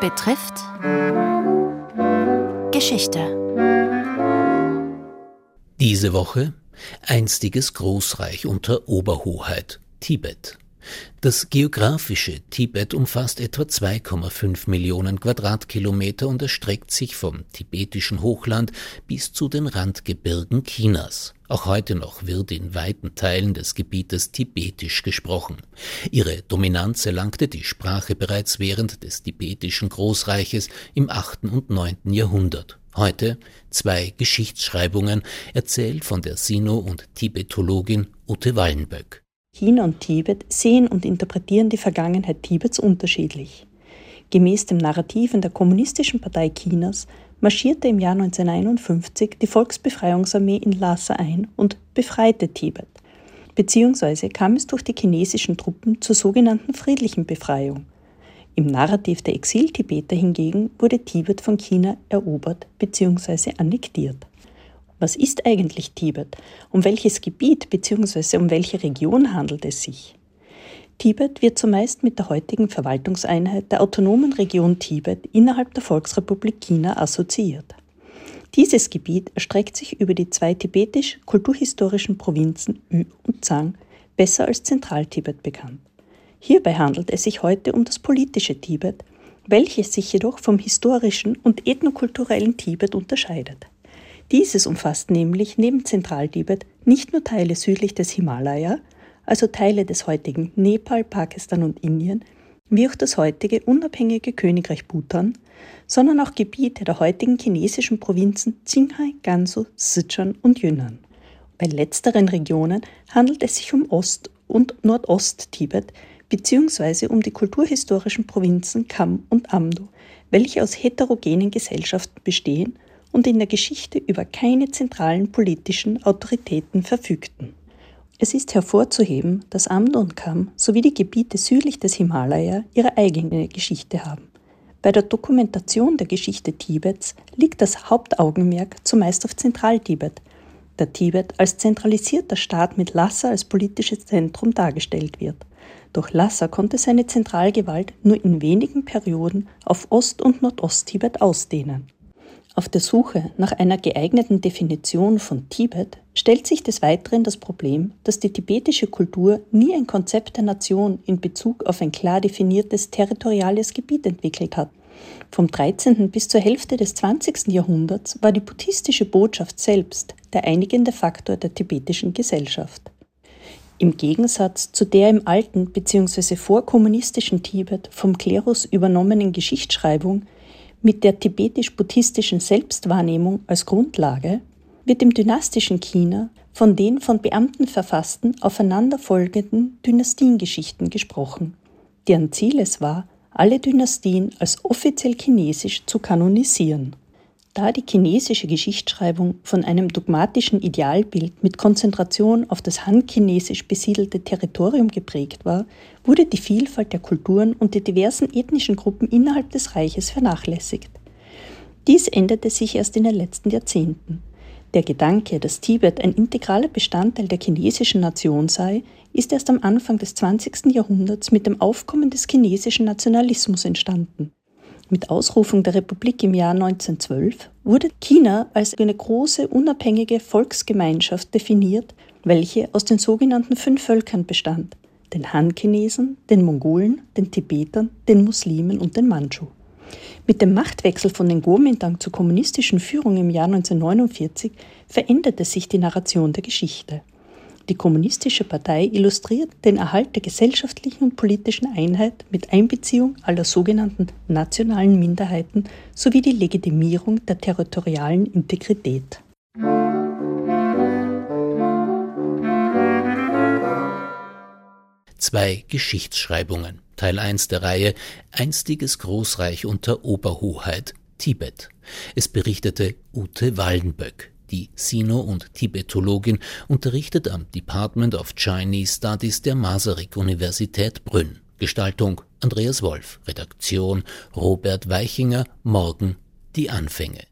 betrifft Geschichte. Diese Woche einstiges Großreich unter Oberhoheit Tibet. Das geografische Tibet umfasst etwa 2,5 Millionen Quadratkilometer und erstreckt sich vom tibetischen Hochland bis zu den Randgebirgen Chinas. Auch heute noch wird in weiten Teilen des Gebietes Tibetisch gesprochen. Ihre Dominanz erlangte die Sprache bereits während des tibetischen Großreiches im 8. und 9. Jahrhundert. Heute zwei Geschichtsschreibungen, erzählt von der Sino- und Tibetologin Ute Wallenböck. China und Tibet sehen und interpretieren die Vergangenheit Tibets unterschiedlich. Gemäß dem Narrativen der Kommunistischen Partei Chinas marschierte im Jahr 1951 die Volksbefreiungsarmee in Lhasa ein und befreite Tibet, beziehungsweise kam es durch die chinesischen Truppen zur sogenannten friedlichen Befreiung. Im Narrativ der Exil-Tibeter hingegen wurde Tibet von China erobert bzw. annektiert. Was ist eigentlich Tibet? Um welches Gebiet bzw. um welche Region handelt es sich? Tibet wird zumeist mit der heutigen Verwaltungseinheit der autonomen Region Tibet innerhalb der Volksrepublik China assoziiert. Dieses Gebiet erstreckt sich über die zwei tibetisch-kulturhistorischen Provinzen Ü und Zhang, besser als Zentraltibet bekannt. Hierbei handelt es sich heute um das politische Tibet, welches sich jedoch vom historischen und ethnokulturellen Tibet unterscheidet. Dieses umfasst nämlich neben Zentraltibet nicht nur Teile südlich des Himalaya, also Teile des heutigen Nepal, Pakistan und Indien, wie auch das heutige unabhängige Königreich Bhutan, sondern auch Gebiete der heutigen chinesischen Provinzen Qinghai, Gansu, Sichuan und Yunnan. Bei letzteren Regionen handelt es sich um Ost- und Nordost-Tibet beziehungsweise um die kulturhistorischen Provinzen Kam und Amdo, welche aus heterogenen Gesellschaften bestehen und in der Geschichte über keine zentralen politischen Autoritäten verfügten. Es ist hervorzuheben, dass Kam sowie die Gebiete südlich des Himalaya ihre eigene Geschichte haben. Bei der Dokumentation der Geschichte Tibets liegt das Hauptaugenmerk zumeist auf Zentraltibet, da Tibet als zentralisierter Staat mit Lhasa als politisches Zentrum dargestellt wird. Doch Lhasa konnte seine Zentralgewalt nur in wenigen Perioden auf Ost- und Nordost-Tibet ausdehnen. Auf der Suche nach einer geeigneten Definition von Tibet stellt sich des Weiteren das Problem, dass die tibetische Kultur nie ein Konzept der Nation in Bezug auf ein klar definiertes territoriales Gebiet entwickelt hat. Vom 13. bis zur Hälfte des 20. Jahrhunderts war die buddhistische Botschaft selbst der einigende Faktor der tibetischen Gesellschaft. Im Gegensatz zu der im alten bzw. vorkommunistischen Tibet vom Klerus übernommenen Geschichtsschreibung mit der tibetisch-buddhistischen Selbstwahrnehmung als Grundlage wird im dynastischen China von den von Beamten verfassten aufeinanderfolgenden Dynastiengeschichten gesprochen, deren Ziel es war, alle Dynastien als offiziell chinesisch zu kanonisieren. Da die chinesische Geschichtsschreibung von einem dogmatischen Idealbild mit Konzentration auf das han-chinesisch besiedelte Territorium geprägt war, wurde die Vielfalt der Kulturen und der diversen ethnischen Gruppen innerhalb des Reiches vernachlässigt. Dies änderte sich erst in den letzten Jahrzehnten. Der Gedanke, dass Tibet ein integraler Bestandteil der chinesischen Nation sei, ist erst am Anfang des 20. Jahrhunderts mit dem Aufkommen des chinesischen Nationalismus entstanden. Mit Ausrufung der Republik im Jahr 1912 wurde China als eine große unabhängige Volksgemeinschaft definiert, welche aus den sogenannten fünf Völkern bestand, den Han-Chinesen, den Mongolen, den Tibetern, den Muslimen und den Manchu. Mit dem Machtwechsel von den Kuomintang zur kommunistischen Führung im Jahr 1949 veränderte sich die Narration der Geschichte. Die Kommunistische Partei illustriert den Erhalt der gesellschaftlichen und politischen Einheit mit Einbeziehung aller sogenannten nationalen Minderheiten sowie die Legitimierung der territorialen Integrität. Zwei Geschichtsschreibungen. Teil 1 der Reihe Einstiges Großreich unter Oberhoheit Tibet. Es berichtete Ute Wallenböck. Die Sino- und Tibetologin unterrichtet am Department of Chinese Studies der Masaryk-Universität Brünn. Gestaltung Andreas Wolf, Redaktion Robert Weichinger, morgen die Anfänge.